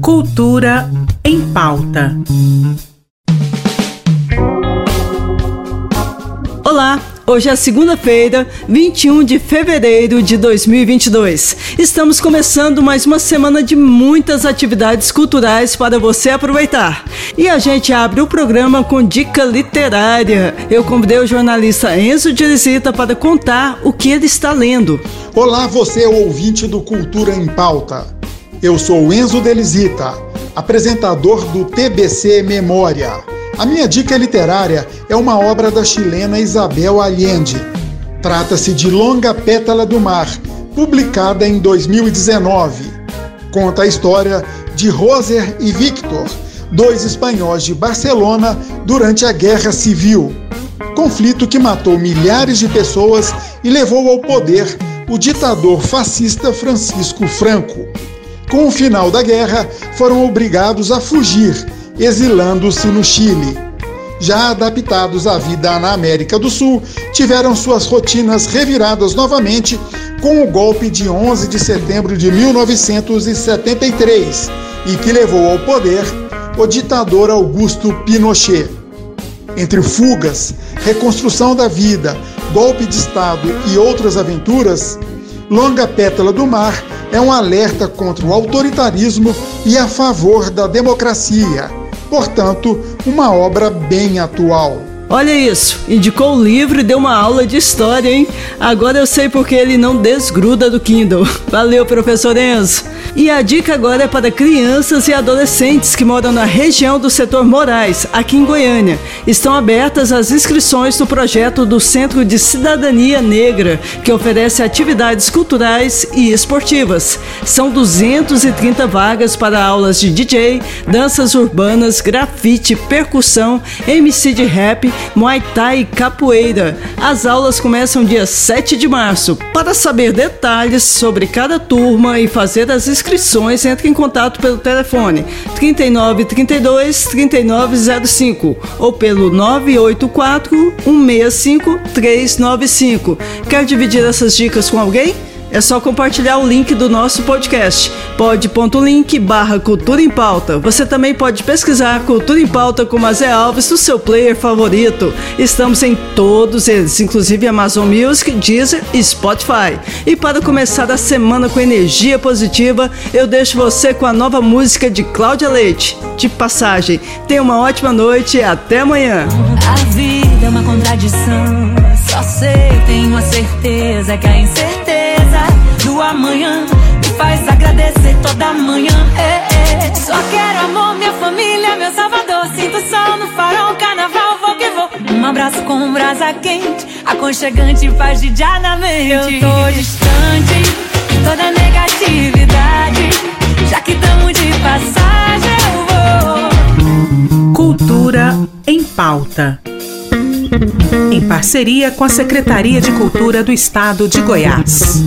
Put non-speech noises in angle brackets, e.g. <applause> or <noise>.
Cultura em pauta. Hoje é segunda-feira, 21 de fevereiro de 2022. Estamos começando mais uma semana de muitas atividades culturais para você aproveitar. E a gente abre o programa com dica literária. Eu convidei o jornalista Enzo Dirizita para contar o que ele está lendo. Olá, você ouvinte do Cultura em Pauta. Eu sou Enzo Delizita, apresentador do TBC Memória a minha dica literária é uma obra da chilena Isabel Allende. Trata-se de Longa Pétala do Mar, publicada em 2019. Conta a história de Roser e Victor, dois espanhóis de Barcelona durante a Guerra Civil. Conflito que matou milhares de pessoas e levou ao poder o ditador fascista Francisco Franco. Com o final da guerra, foram obrigados a fugir exilando-se no Chile. Já adaptados à vida na América do Sul, tiveram suas rotinas reviradas novamente com o golpe de 11 de setembro de 1973 e que levou ao poder o ditador Augusto Pinochet. Entre fugas, reconstrução da vida, golpe de Estado e outras aventuras, Longa Pétala do Mar é um alerta contra o autoritarismo e a favor da democracia portanto, uma obra bem atual. Olha isso, indicou o livro e deu uma aula de história, hein? Agora eu sei porque ele não desgruda do Kindle. <laughs> Valeu, professor Enzo! E a dica agora é para crianças e adolescentes que moram na região do setor Moraes, aqui em Goiânia. Estão abertas as inscrições do projeto do Centro de Cidadania Negra, que oferece atividades culturais e esportivas. São 230 vagas para aulas de DJ, danças urbanas, grafite, percussão, MC de rap, muay thai e capoeira. As aulas começam dia 7 de março. Para saber detalhes sobre cada turma e fazer as inscrições, entre em contato pelo telefone 39 32 3905 ou pelo 984 165 395. Quer dividir essas dicas com alguém? É só compartilhar o link do nosso podcast. Pode.link barra Cultura em Pauta. Você também pode pesquisar Cultura em Pauta com Mazé Alves no seu player favorito. Estamos em todos eles, inclusive Amazon Music, Deezer e Spotify. E para começar a semana com energia positiva, eu deixo você com a nova música de Cláudia Leite. De passagem, tenha uma ótima noite e até amanhã. A vida é uma contradição. Só sei, tenho a certeza que a incerteza toda manhã. É, é. Só quero amor, minha família, meu salvador. Sinto sol no farol, carnaval, vou que vou. Um abraço com brasa quente, aconchegante, faz de dia na mente. Eu tô distante de toda negatividade, já que tamo de passagem, eu vou. Cultura em pauta em parceria com a Secretaria de Cultura do Estado de Goiás.